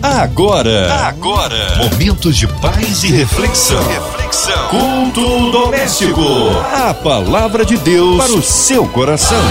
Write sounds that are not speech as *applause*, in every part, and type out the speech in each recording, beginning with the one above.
Agora, agora, momentos de paz e reflexão. Reflexão. Culto doméstico. A palavra de Deus para o seu coração.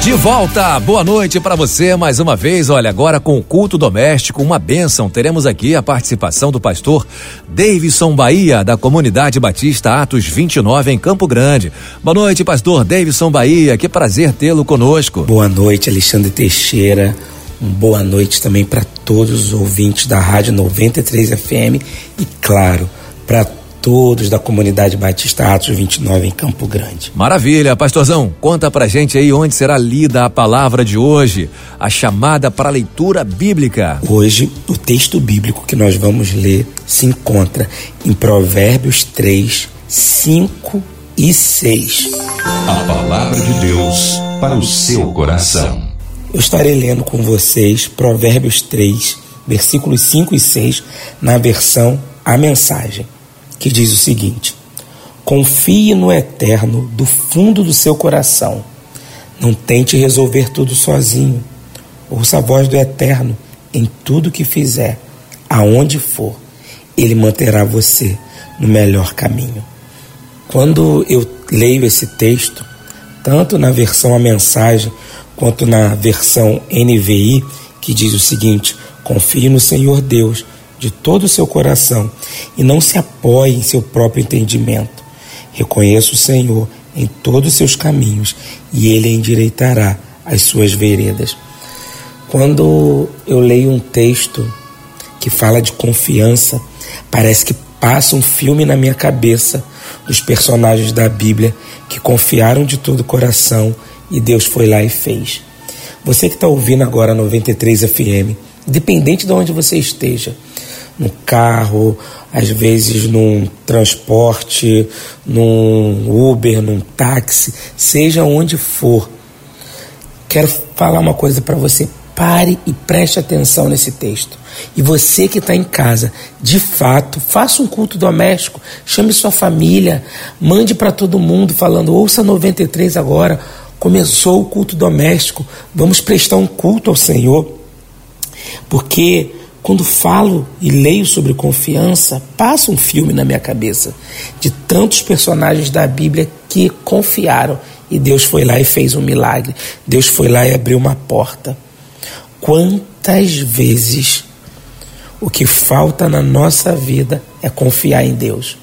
De volta, boa noite para você mais uma vez. Olha, agora com o culto doméstico, uma bênção. Teremos aqui a participação do pastor Davidson Bahia, da Comunidade Batista Atos 29, em Campo Grande. Boa noite, pastor Davidson Bahia. Que prazer tê-lo conosco. Boa noite, Alexandre Teixeira. Uma boa noite também para todos os ouvintes da Rádio 93 FM e, claro, para todos da comunidade Batista Atos 29 em Campo Grande. Maravilha, pastorzão. Conta pra gente aí onde será lida a palavra de hoje, a chamada para a leitura bíblica. Hoje, o texto bíblico que nós vamos ler se encontra em Provérbios 3, 5 e 6. A palavra de Deus para o seu coração. Eu estarei lendo com vocês Provérbios 3, versículos 5 e 6, na versão A Mensagem, que diz o seguinte: Confie no Eterno do fundo do seu coração. Não tente resolver tudo sozinho. Ouça a voz do Eterno em tudo que fizer, aonde for. Ele manterá você no melhor caminho. Quando eu leio esse texto, tanto na versão A Mensagem quanto na versão NVI, que diz o seguinte: confie no Senhor Deus de todo o seu coração e não se apoie em seu próprio entendimento. Reconheça o Senhor em todos os seus caminhos e ele endireitará as suas veredas. Quando eu leio um texto que fala de confiança, parece que passa um filme na minha cabeça dos personagens da Bíblia que confiaram de todo o coração e Deus foi lá e fez. Você que está ouvindo agora 93 FM, dependente de onde você esteja, no carro, às vezes num transporte, num Uber, num táxi, seja onde for, quero falar uma coisa para você. Pare e preste atenção nesse texto. E você que está em casa, de fato, faça um culto doméstico, chame sua família, mande para todo mundo falando: ouça 93 agora, começou o culto doméstico, vamos prestar um culto ao Senhor. Porque quando falo e leio sobre confiança, passa um filme na minha cabeça de tantos personagens da Bíblia que confiaram e Deus foi lá e fez um milagre. Deus foi lá e abriu uma porta. Quantas vezes o que falta na nossa vida é confiar em Deus?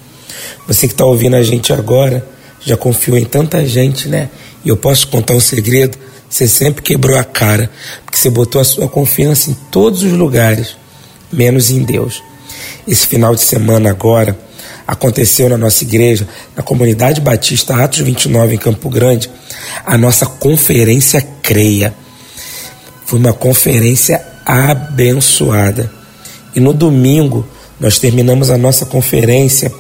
Você que está ouvindo a gente agora já confiou em tanta gente, né? E eu posso contar um segredo: você sempre quebrou a cara, porque você botou a sua confiança em todos os lugares, menos em Deus. Esse final de semana agora aconteceu na nossa igreja, na comunidade batista Atos 29 em Campo Grande, a nossa conferência Creia. Foi uma conferência abençoada. E no domingo nós terminamos a nossa conferência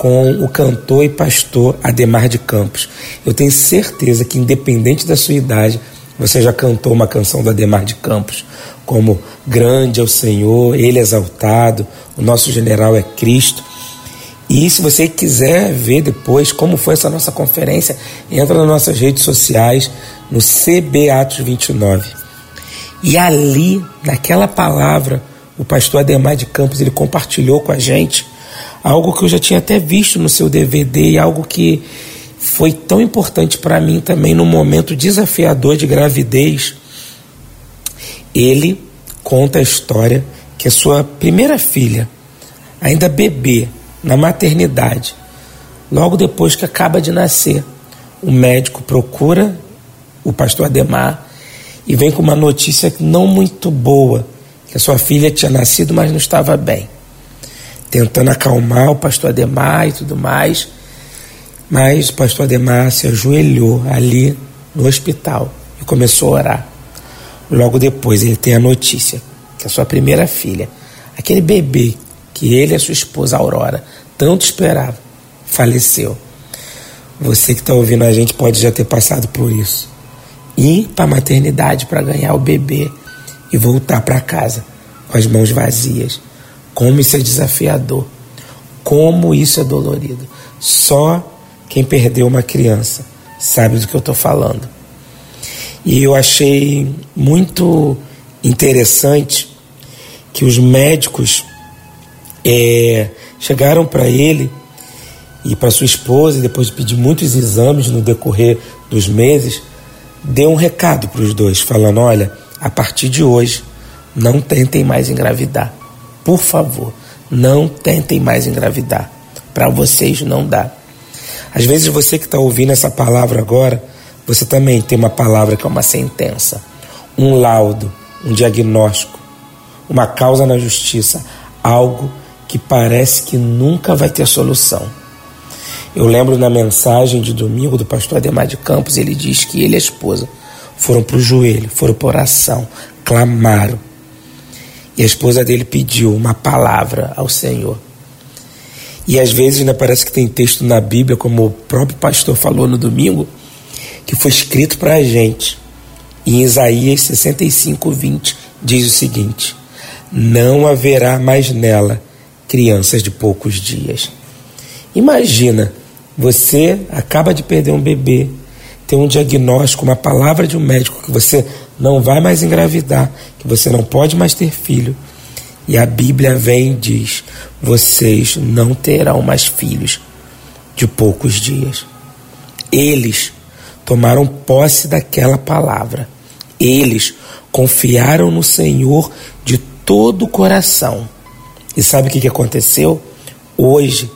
com o cantor e pastor Ademar de Campos. Eu tenho certeza que, independente da sua idade, você já cantou uma canção do Ademar de Campos, como Grande é o Senhor, Ele é exaltado, o nosso general é Cristo. E se você quiser ver depois como foi essa nossa conferência, entra nas nossas redes sociais, no CB Atos 29. E ali, naquela palavra, o pastor Ademar de Campos ele compartilhou com a gente algo que eu já tinha até visto no seu DVD e algo que foi tão importante para mim também no momento desafiador de gravidez. Ele conta a história que a sua primeira filha, ainda bebê, na maternidade, logo depois que acaba de nascer, o médico procura o pastor Ademar e vem com uma notícia não muito boa, que a sua filha tinha nascido, mas não estava bem tentando acalmar o pastor Ademar e tudo mais. Mas o pastor Ademar se ajoelhou ali no hospital e começou a orar. Logo depois ele tem a notícia que a sua primeira filha, aquele bebê que ele e a sua esposa Aurora tanto esperavam, faleceu. Você que está ouvindo a gente pode já ter passado por isso. Ir para a maternidade para ganhar o bebê e voltar para casa com as mãos vazias como isso é desafiador. Como isso é dolorido. Só quem perdeu uma criança sabe do que eu estou falando. E eu achei muito interessante que os médicos é, chegaram para ele e para sua esposa, depois de pedir muitos exames no decorrer dos meses, deu um recado para os dois, falando: olha, a partir de hoje, não tentem mais engravidar. Por favor, não tentem mais engravidar. Para vocês não dá. Às vezes você que está ouvindo essa palavra agora, você também tem uma palavra que é uma sentença, um laudo, um diagnóstico, uma causa na justiça, algo que parece que nunca vai ter solução. Eu lembro na mensagem de domingo do pastor Ademar de Campos, ele diz que ele e a esposa foram para o joelho, foram para oração, clamaram. E a esposa dele pediu uma palavra ao Senhor. E às vezes ainda parece que tem texto na Bíblia, como o próprio pastor falou no domingo, que foi escrito para a gente. Em Isaías 65, 20, diz o seguinte: Não haverá mais nela crianças de poucos dias. Imagina, você acaba de perder um bebê, tem um diagnóstico, uma palavra de um médico que você não vai mais engravidar, que você não pode mais ter filho. E a Bíblia vem e diz: vocês não terão mais filhos de poucos dias. Eles tomaram posse daquela palavra. Eles confiaram no Senhor de todo o coração. E sabe o que aconteceu? Hoje,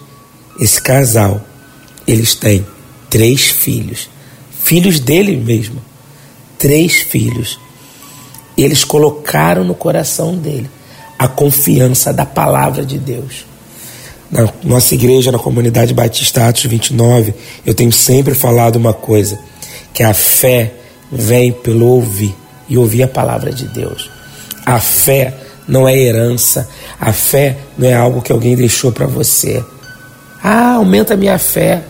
esse casal, eles têm três filhos, filhos dele mesmo, três filhos. Eles colocaram no coração dele a confiança da palavra de Deus. Na nossa igreja, na comunidade Batista Atos 29, eu tenho sempre falado uma coisa: que a fé vem pelo ouvir e ouvir a palavra de Deus. A fé não é herança, a fé não é algo que alguém deixou para você. Ah, aumenta a minha fé.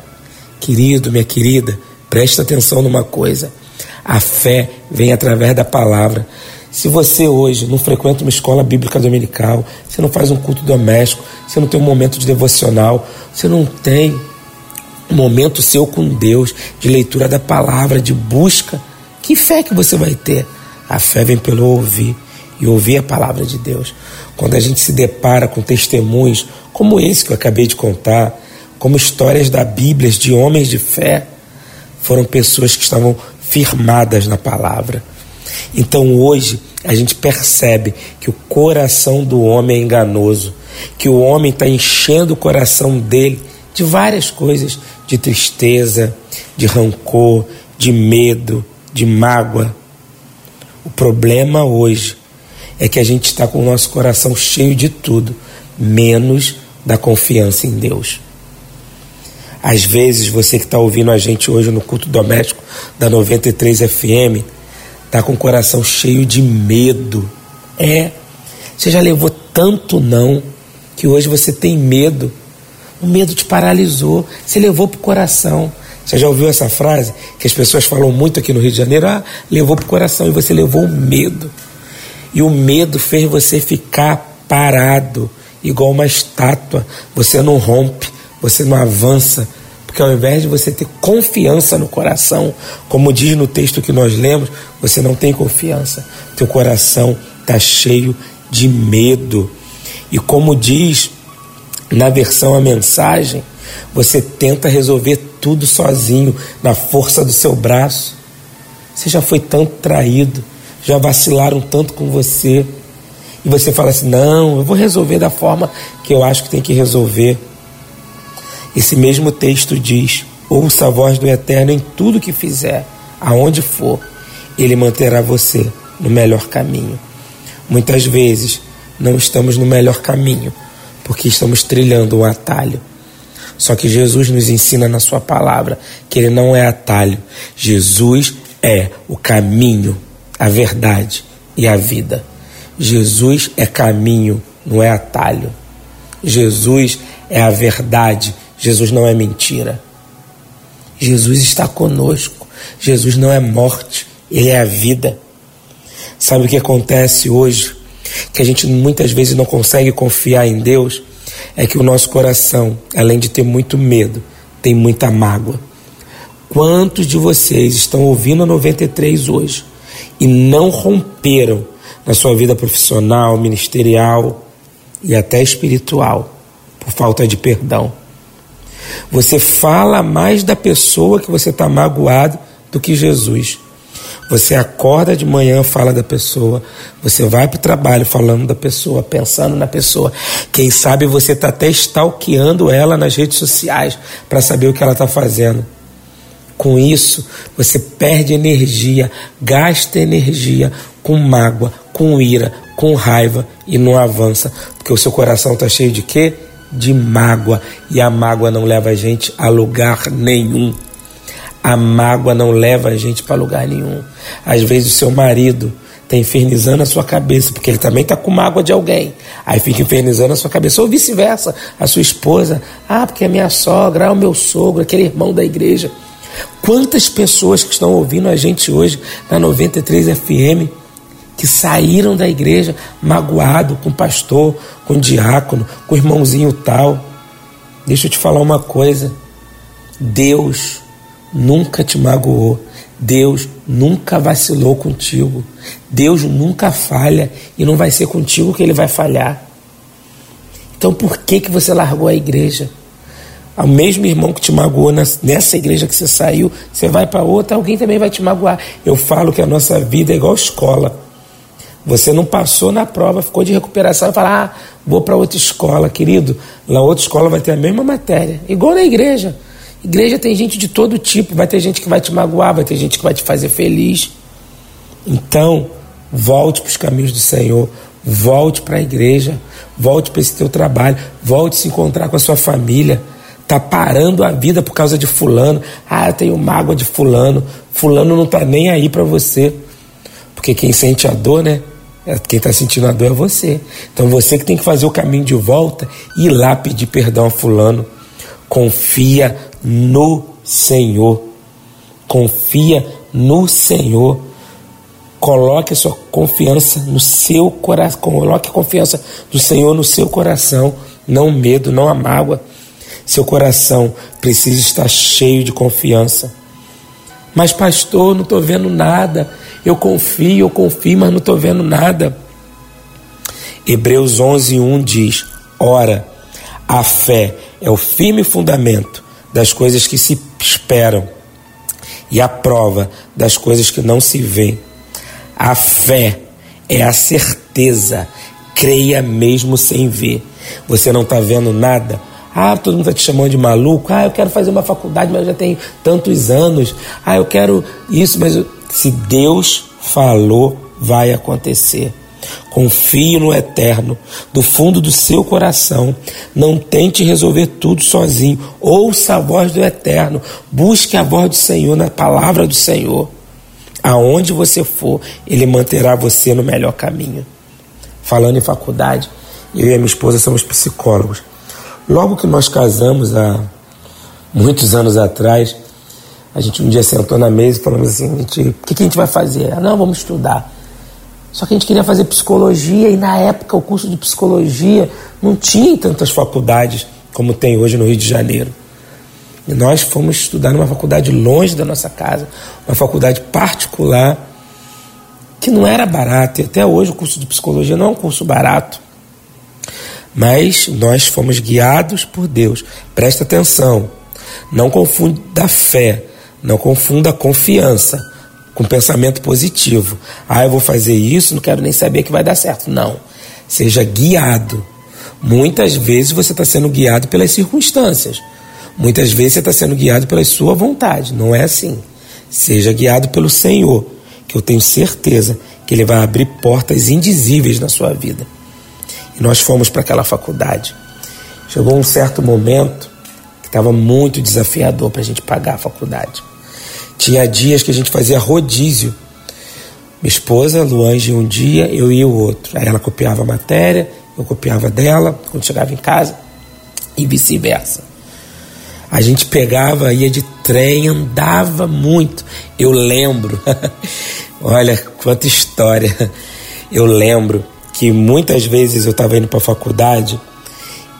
Querido, minha querida, presta atenção numa coisa. A fé vem através da palavra. Se você hoje não frequenta uma escola bíblica dominical, você não faz um culto doméstico, você não tem um momento de devocional, você não tem um momento seu com Deus, de leitura da palavra, de busca, que fé que você vai ter? A fé vem pelo ouvir e ouvir a palavra de Deus. Quando a gente se depara com testemunhos como esse que eu acabei de contar, como histórias da Bíblia de homens de fé, foram pessoas que estavam firmadas na palavra então hoje a gente percebe que o coração do homem é enganoso, que o homem está enchendo o coração dele de várias coisas, de tristeza, de rancor, de medo, de mágoa. O problema hoje é que a gente está com o nosso coração cheio de tudo, menos da confiança em Deus. Às vezes, você que está ouvindo a gente hoje no culto doméstico da 93 FM, Está com o coração cheio de medo. É. Você já levou tanto não que hoje você tem medo. O medo te paralisou. Você levou para o coração. Você já ouviu essa frase? Que as pessoas falam muito aqui no Rio de Janeiro. Ah, levou para o coração. E você levou o medo. E o medo fez você ficar parado, igual uma estátua. Você não rompe, você não avança, porque ao invés de você ter confiança no coração, como diz no texto que nós lemos, você não tem confiança. Teu coração está cheio de medo. E como diz na versão a mensagem, você tenta resolver tudo sozinho, na força do seu braço. Você já foi tanto traído, já vacilaram tanto com você. E você fala assim: não, eu vou resolver da forma que eu acho que tem que resolver. Esse mesmo texto diz: Ouça a voz do Eterno em tudo que fizer, aonde for, ele manterá você no melhor caminho. Muitas vezes não estamos no melhor caminho, porque estamos trilhando um atalho. Só que Jesus nos ensina na Sua palavra que Ele não é atalho. Jesus é o caminho, a verdade e a vida. Jesus é caminho, não é atalho. Jesus é a verdade Jesus não é mentira. Jesus está conosco. Jesus não é morte, ele é a vida. Sabe o que acontece hoje? Que a gente muitas vezes não consegue confiar em Deus, é que o nosso coração, além de ter muito medo, tem muita mágoa. Quantos de vocês estão ouvindo a 93 hoje e não romperam na sua vida profissional, ministerial e até espiritual, por falta de perdão. Você fala mais da pessoa que você está magoado do que Jesus. Você acorda de manhã, fala da pessoa. Você vai para o trabalho falando da pessoa, pensando na pessoa. Quem sabe você está até stalkeando ela nas redes sociais para saber o que ela está fazendo. Com isso, você perde energia, gasta energia com mágoa, com ira, com raiva e não avança, porque o seu coração está cheio de quê? De mágoa. E a mágoa não leva a gente a lugar nenhum. A mágoa não leva a gente para lugar nenhum. Às vezes o seu marido está infernizando a sua cabeça, porque ele também está com mágoa de alguém. Aí fica infernizando a sua cabeça, ou vice-versa. A sua esposa, ah, porque a minha sogra, ah, o meu sogro, aquele irmão da igreja. Quantas pessoas que estão ouvindo a gente hoje na 93 FM que saíram da igreja magoado com pastor, com diácono, com irmãozinho tal. Deixa eu te falar uma coisa. Deus nunca te magoou. Deus nunca vacilou contigo. Deus nunca falha e não vai ser contigo que ele vai falhar. Então por que que você largou a igreja? O mesmo irmão que te magoou nessa igreja que você saiu, você vai para outra, alguém também vai te magoar. Eu falo que a nossa vida é igual escola. Você não passou na prova, ficou de recuperação e fala: ah, vou para outra escola, querido. Na outra escola vai ter a mesma matéria, igual na igreja. Igreja tem gente de todo tipo, vai ter gente que vai te magoar, vai ter gente que vai te fazer feliz. Então, volte para os caminhos do Senhor, volte para a igreja, volte para esse teu trabalho, volte se encontrar com a sua família. Tá parando a vida por causa de fulano. Ah, eu tenho mágoa de fulano. Fulano não tá nem aí para você. Porque quem sente a dor, né? É, quem está sentindo a dor é você. Então você que tem que fazer o caminho de volta e ir lá pedir perdão a fulano. Confia no Senhor. Confia no Senhor. Coloque a sua confiança no seu coração. Coloque a confiança do Senhor no seu coração. Não medo, não a mágoa. Seu coração precisa estar cheio de confiança. Mas, pastor, não estou vendo nada. Eu confio, eu confio, mas não estou vendo nada. Hebreus 11, 1 diz: Ora, a fé é o firme fundamento das coisas que se esperam e a prova das coisas que não se veem. A fé é a certeza, creia mesmo sem ver. Você não está vendo nada? Ah, todo mundo está te chamando de maluco. Ah, eu quero fazer uma faculdade, mas eu já tenho tantos anos. Ah, eu quero isso, mas eu... se Deus falou, vai acontecer. Confie no eterno, do fundo do seu coração. Não tente resolver tudo sozinho. Ouça a voz do eterno. Busque a voz do Senhor na palavra do Senhor. Aonde você for, Ele manterá você no melhor caminho. Falando em faculdade, eu e a minha esposa somos psicólogos. Logo que nós casamos, há muitos anos atrás, a gente um dia sentou na mesa e falamos assim: o que, que a gente vai fazer? Ah, não, vamos estudar. Só que a gente queria fazer psicologia e na época o curso de psicologia não tinha tantas faculdades como tem hoje no Rio de Janeiro. E nós fomos estudar numa faculdade longe da nossa casa, uma faculdade particular que não era barato, e até hoje o curso de psicologia não é um curso barato. Mas nós fomos guiados por Deus. Presta atenção. Não confunda a fé, não confunda a confiança com pensamento positivo. Ah, eu vou fazer isso, não quero nem saber que vai dar certo. Não. Seja guiado. Muitas vezes você está sendo guiado pelas circunstâncias. Muitas vezes você está sendo guiado pela sua vontade. Não é assim. Seja guiado pelo Senhor, que eu tenho certeza que Ele vai abrir portas indizíveis na sua vida. E nós fomos para aquela faculdade. Chegou um certo momento que estava muito desafiador para a gente pagar a faculdade. Tinha dias que a gente fazia rodízio. Minha esposa, Luange, um dia, eu ia o outro. Aí ela copiava a matéria, eu copiava dela quando chegava em casa e vice-versa. A gente pegava, ia de trem, andava muito. Eu lembro, *laughs* olha quanta história. Eu lembro que muitas vezes eu estava indo para a faculdade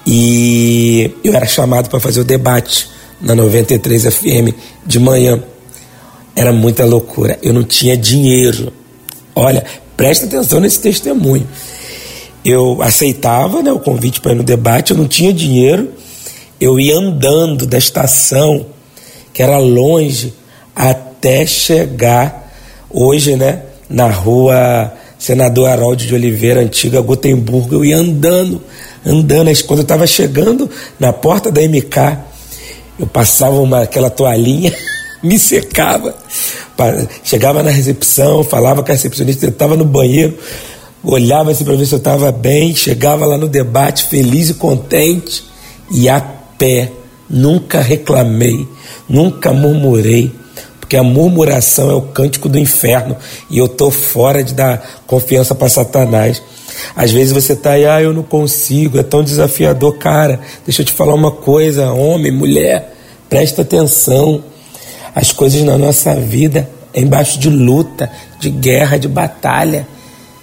e eu era chamado para fazer o debate na 93 FM de manhã. Era muita loucura. Eu não tinha dinheiro. Olha, Presta atenção nesse testemunho. Eu aceitava né, o convite para ir no debate, eu não tinha dinheiro, eu ia andando da estação, que era longe, até chegar hoje, né, na rua Senador Haroldo de Oliveira, antiga Gotemburgo, eu ia andando, andando. Quando eu estava chegando na porta da MK, eu passava uma, aquela toalhinha, *laughs* me secava, chegava na recepção, falava com a recepcionista, eu estava no banheiro, olhava assim para ver se eu estava bem, chegava lá no debate feliz e contente e a pé. Nunca reclamei, nunca murmurei, porque a murmuração é o cântico do inferno e eu tô fora de dar confiança para Satanás. Às vezes você tá aí, ah, eu não consigo, é tão desafiador, cara. Deixa eu te falar uma coisa, homem, mulher, presta atenção. As coisas na nossa vida é embaixo de luta, de guerra, de batalha.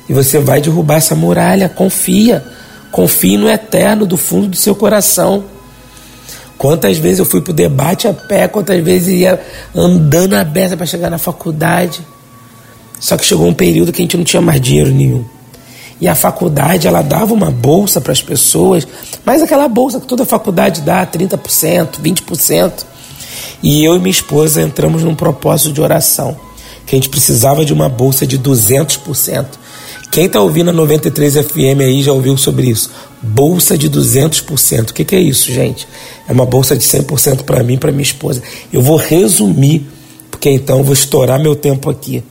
E você vai derrubar essa muralha, confia. Confie no eterno do fundo do seu coração. Quantas vezes eu fui para o debate a pé, quantas vezes ia andando a beça para chegar na faculdade. Só que chegou um período que a gente não tinha mais dinheiro nenhum. E a faculdade, ela dava uma bolsa para as pessoas, mas aquela bolsa que toda faculdade dá, 30%, 20%. E eu e minha esposa entramos num propósito de oração, que a gente precisava de uma bolsa de 200%. Quem está ouvindo a 93 FM aí já ouviu sobre isso. Bolsa de 200%. O que, que é isso, gente? É uma bolsa de 100% para mim e para minha esposa. Eu vou resumir, porque então eu vou estourar meu tempo aqui.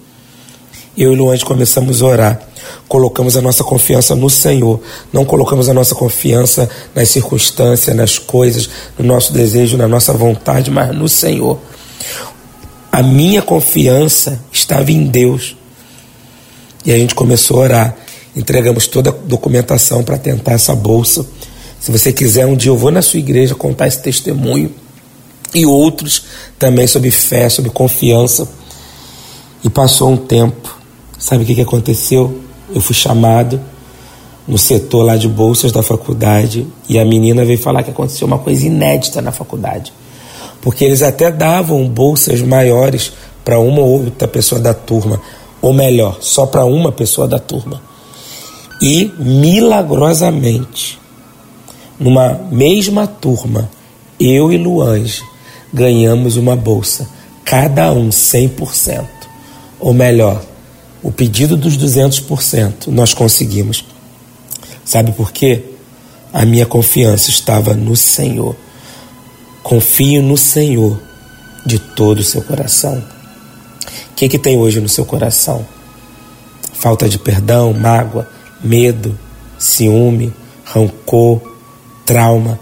Eu e Luande começamos a orar. Colocamos a nossa confiança no Senhor. Não colocamos a nossa confiança nas circunstâncias, nas coisas, no nosso desejo, na nossa vontade, mas no Senhor. A minha confiança estava em Deus. E a gente começou a orar. Entregamos toda a documentação para tentar essa bolsa. Se você quiser, um dia eu vou na sua igreja contar esse testemunho. E outros também sobre fé, sobre confiança. E passou um tempo. Sabe o que, que aconteceu? Eu fui chamado no setor lá de bolsas da faculdade e a menina veio falar que aconteceu uma coisa inédita na faculdade. Porque eles até davam bolsas maiores para uma ou outra pessoa da turma, ou melhor, só para uma pessoa da turma. E milagrosamente, numa mesma turma, eu e Luange ganhamos uma bolsa, cada um 100%. Ou melhor, o pedido dos 200% nós conseguimos. Sabe por quê? A minha confiança estava no Senhor. Confio no Senhor de todo o seu coração que, que tem hoje no seu coração? Falta de perdão, mágoa, medo, ciúme, rancor, trauma.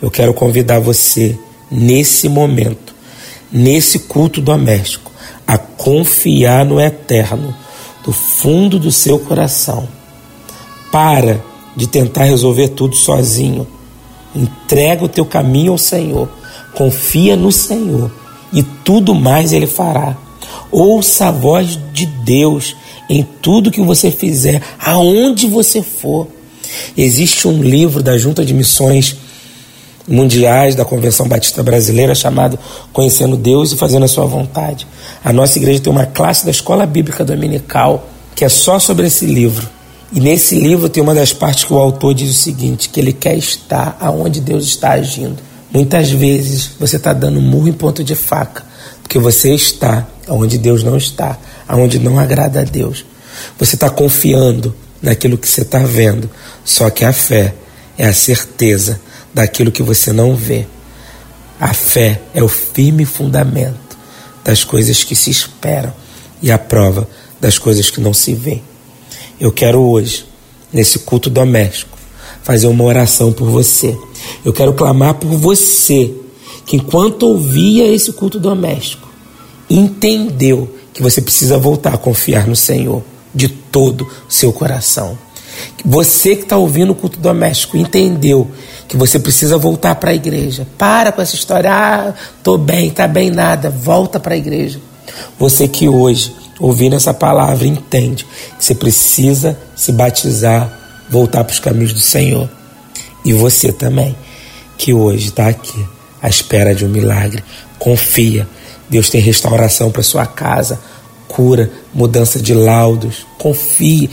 Eu quero convidar você, nesse momento, nesse culto doméstico, a confiar no eterno, do fundo do seu coração. Para de tentar resolver tudo sozinho. Entrega o teu caminho ao Senhor. Confia no Senhor e tudo mais Ele fará. Ouça a voz de Deus em tudo que você fizer, aonde você for. Existe um livro da Junta de Missões Mundiais da Convenção Batista Brasileira chamado Conhecendo Deus e Fazendo a Sua Vontade. A nossa igreja tem uma classe da Escola Bíblica Dominical que é só sobre esse livro. E nesse livro tem uma das partes que o autor diz o seguinte: que ele quer estar aonde Deus está agindo. Muitas vezes você está dando murro em ponto de faca, porque você está onde Deus não está, aonde não agrada a Deus. Você está confiando naquilo que você está vendo, só que a fé é a certeza daquilo que você não vê. A fé é o firme fundamento das coisas que se esperam e a prova das coisas que não se vê. Eu quero hoje, nesse culto doméstico, fazer uma oração por você. Eu quero clamar por você, que enquanto ouvia esse culto doméstico, entendeu que você precisa voltar a confiar no Senhor de todo o seu coração. Você que está ouvindo o culto doméstico entendeu que você precisa voltar para a igreja. Para com essa história, ah, tô bem, tá bem nada, volta para a igreja. Você que hoje, ouvindo essa palavra, entende que você precisa se batizar, voltar para os caminhos do Senhor. E você também, que hoje está aqui à espera de um milagre, confia Deus tem restauração para sua casa. cura, mudança de laudos. Confie,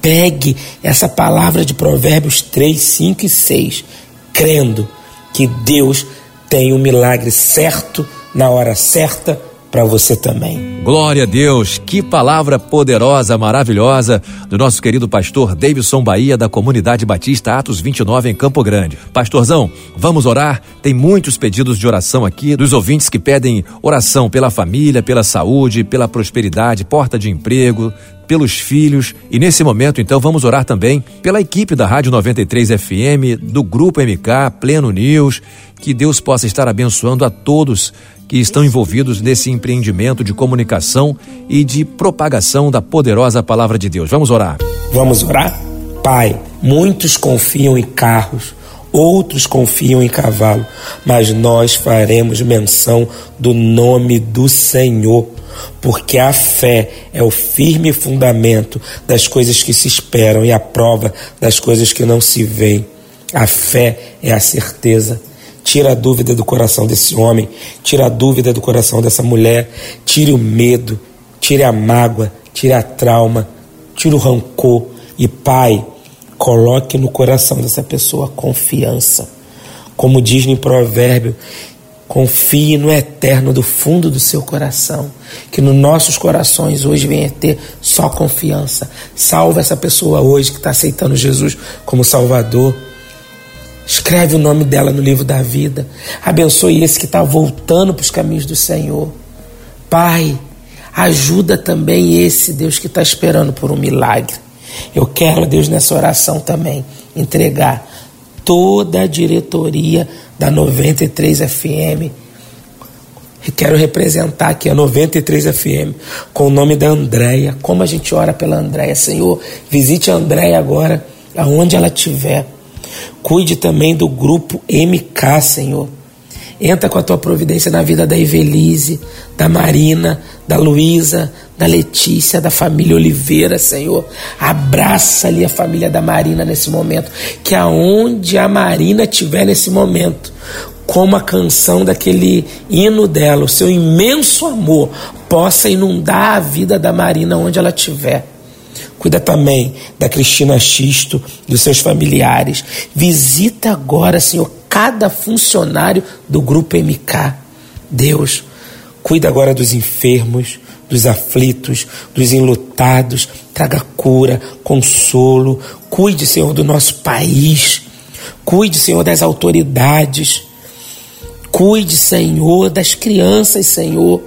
pegue essa palavra de Provérbios 3, 5 e 6, crendo que Deus tem um milagre certo na hora certa para você também. Glória a Deus, que palavra poderosa, maravilhosa do nosso querido pastor Davidson Bahia da Comunidade Batista Atos 29 em Campo Grande. Pastorzão, vamos orar? Tem muitos pedidos de oração aqui dos ouvintes que pedem oração pela família, pela saúde, pela prosperidade, porta de emprego, pelos filhos e nesse momento então vamos orar também pela equipe da Rádio 93 FM, do Grupo MK, Pleno News, que Deus possa estar abençoando a todos que estão envolvidos nesse empreendimento de comunicação e de propagação da poderosa palavra de Deus. Vamos orar. Vamos orar? Pai, muitos confiam em carros, outros confiam em cavalo, mas nós faremos menção do nome do Senhor, porque a fé é o firme fundamento das coisas que se esperam e a prova das coisas que não se veem. A fé é a certeza Tira a dúvida do coração desse homem, tira a dúvida do coração dessa mulher, tire o medo, tire a mágoa, tire a trauma, tire o rancor. E, Pai, coloque no coração dessa pessoa confiança. Como diz no provérbio, confie no eterno do fundo do seu coração, que nos nossos corações hoje venha ter só confiança. Salva essa pessoa hoje que está aceitando Jesus como Salvador Escreve o nome dela no livro da vida. Abençoe esse que está voltando para os caminhos do Senhor. Pai, ajuda também esse Deus que está esperando por um milagre. Eu quero, Deus, nessa oração também, entregar toda a diretoria da 93 FM. Quero representar aqui a 93 FM com o nome da Andréia. Como a gente ora pela Andréia, Senhor, visite a Andréia agora, aonde ela estiver. Cuide também do grupo MK, Senhor. Entra com a tua providência na vida da Evelise, da Marina, da Luísa, da Letícia, da família Oliveira, Senhor. Abraça ali a família da Marina nesse momento. Que aonde a Marina estiver nesse momento, como a canção daquele hino dela, o seu imenso amor, possa inundar a vida da Marina onde ela estiver. Cuida também da Cristina Xisto, dos seus familiares. Visita agora, Senhor, cada funcionário do grupo MK. Deus, cuida agora dos enfermos, dos aflitos, dos enlutados. Traga cura, consolo. Cuide, Senhor, do nosso país. Cuide, Senhor, das autoridades. Cuide, Senhor, das crianças, Senhor.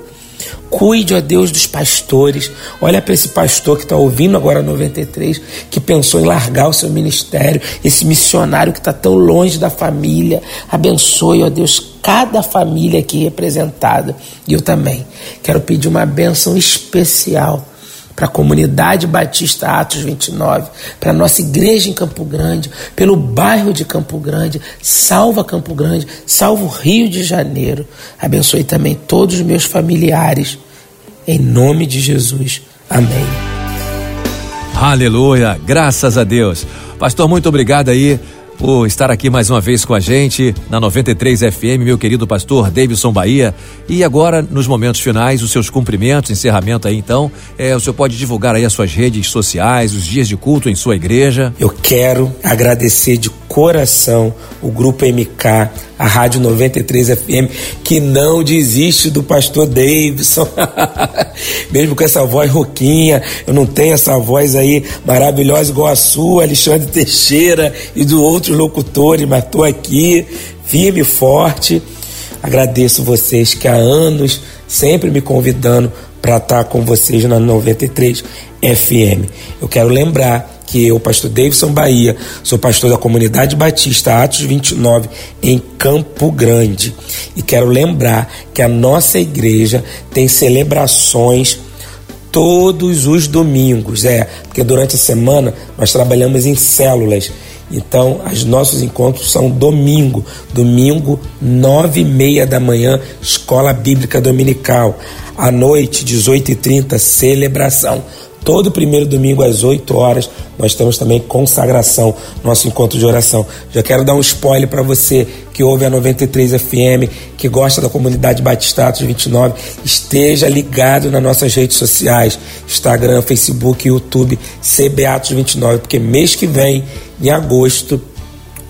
Cuide, ó Deus, dos pastores. Olha para esse pastor que está ouvindo agora 93, que pensou em largar o seu ministério, esse missionário que está tão longe da família. Abençoe, ó Deus, cada família aqui representada. E eu também quero pedir uma bênção especial para a comunidade Batista Atos 29, para a nossa igreja em Campo Grande, pelo bairro de Campo Grande, salva Campo Grande, salva o Rio de Janeiro. Abençoe também todos os meus familiares, em nome de Jesus. Amém. Aleluia, graças a Deus. Pastor, muito obrigado aí por estar aqui mais uma vez com a gente na 93 FM, meu querido pastor Davidson Bahia. E agora, nos momentos finais, os seus cumprimentos, encerramento aí então, é, o senhor pode divulgar aí as suas redes sociais, os dias de culto em sua igreja. Eu quero agradecer de coração o Grupo MK, a Rádio 93 FM, que não desiste do pastor Davidson. *laughs* Mesmo com essa voz roquinha, eu não tenho essa voz aí maravilhosa igual a sua, Alexandre Teixeira e do outros locutores, mas estou aqui, firme e forte. Agradeço vocês que há anos sempre me convidando para estar com vocês na 93 FM. Eu quero lembrar que eu, pastor Davidson Bahia, sou pastor da comunidade batista Atos 29 em Campo Grande. E quero lembrar que a nossa igreja tem celebrações todos os domingos, é, porque durante a semana nós trabalhamos em células. Então, os nossos encontros são domingo, domingo, nove e meia da manhã, escola bíblica dominical. À noite, 18 e 30 celebração Todo primeiro domingo às 8 horas nós temos também consagração, nosso encontro de oração. Já quero dar um spoiler para você que ouve a 93 FM, que gosta da comunidade Batistatos 29, esteja ligado nas nossas redes sociais, Instagram, Facebook, YouTube, CBAtos 29, porque mês que vem, em agosto,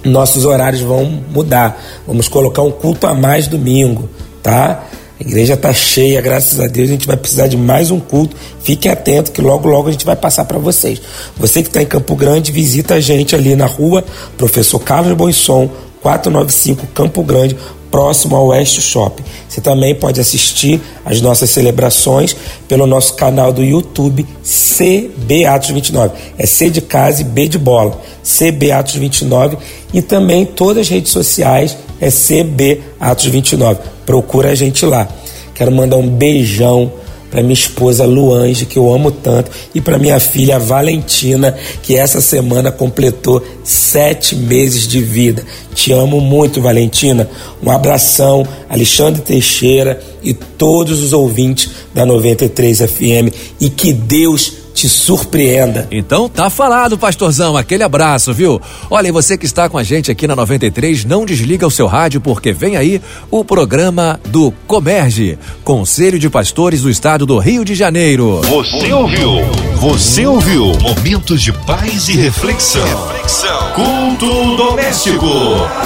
nossos horários vão mudar. Vamos colocar um culto a mais domingo, tá? A igreja está cheia, graças a Deus. A gente vai precisar de mais um culto. Fique atento que logo, logo a gente vai passar para vocês. Você que está em Campo Grande, visita a gente ali na rua Professor Carlos Bonson, 495 Campo Grande, próximo ao West Shopping. Você também pode assistir as nossas celebrações pelo nosso canal do YouTube CB Atos 29. É C de casa e B de bola. CB Atos 29 e também todas as redes sociais é CB Atos 29. Procura a gente lá. Quero mandar um beijão para minha esposa Luange, que eu amo tanto, e para minha filha Valentina, que essa semana completou sete meses de vida. Te amo muito, Valentina. Um abração, Alexandre Teixeira e todos os ouvintes da 93 FM. E que Deus te surpreenda. Então tá falado, pastorzão. Aquele abraço, viu? Olha, e você que está com a gente aqui na 93, não desliga o seu rádio porque vem aí o programa do Comerge, Conselho de Pastores do Estado do Rio de Janeiro. Você ouviu? Você ouviu? Momentos de paz e reflexão. reflexão. Culto doméstico.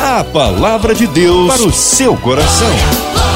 A palavra de Deus para o seu coração.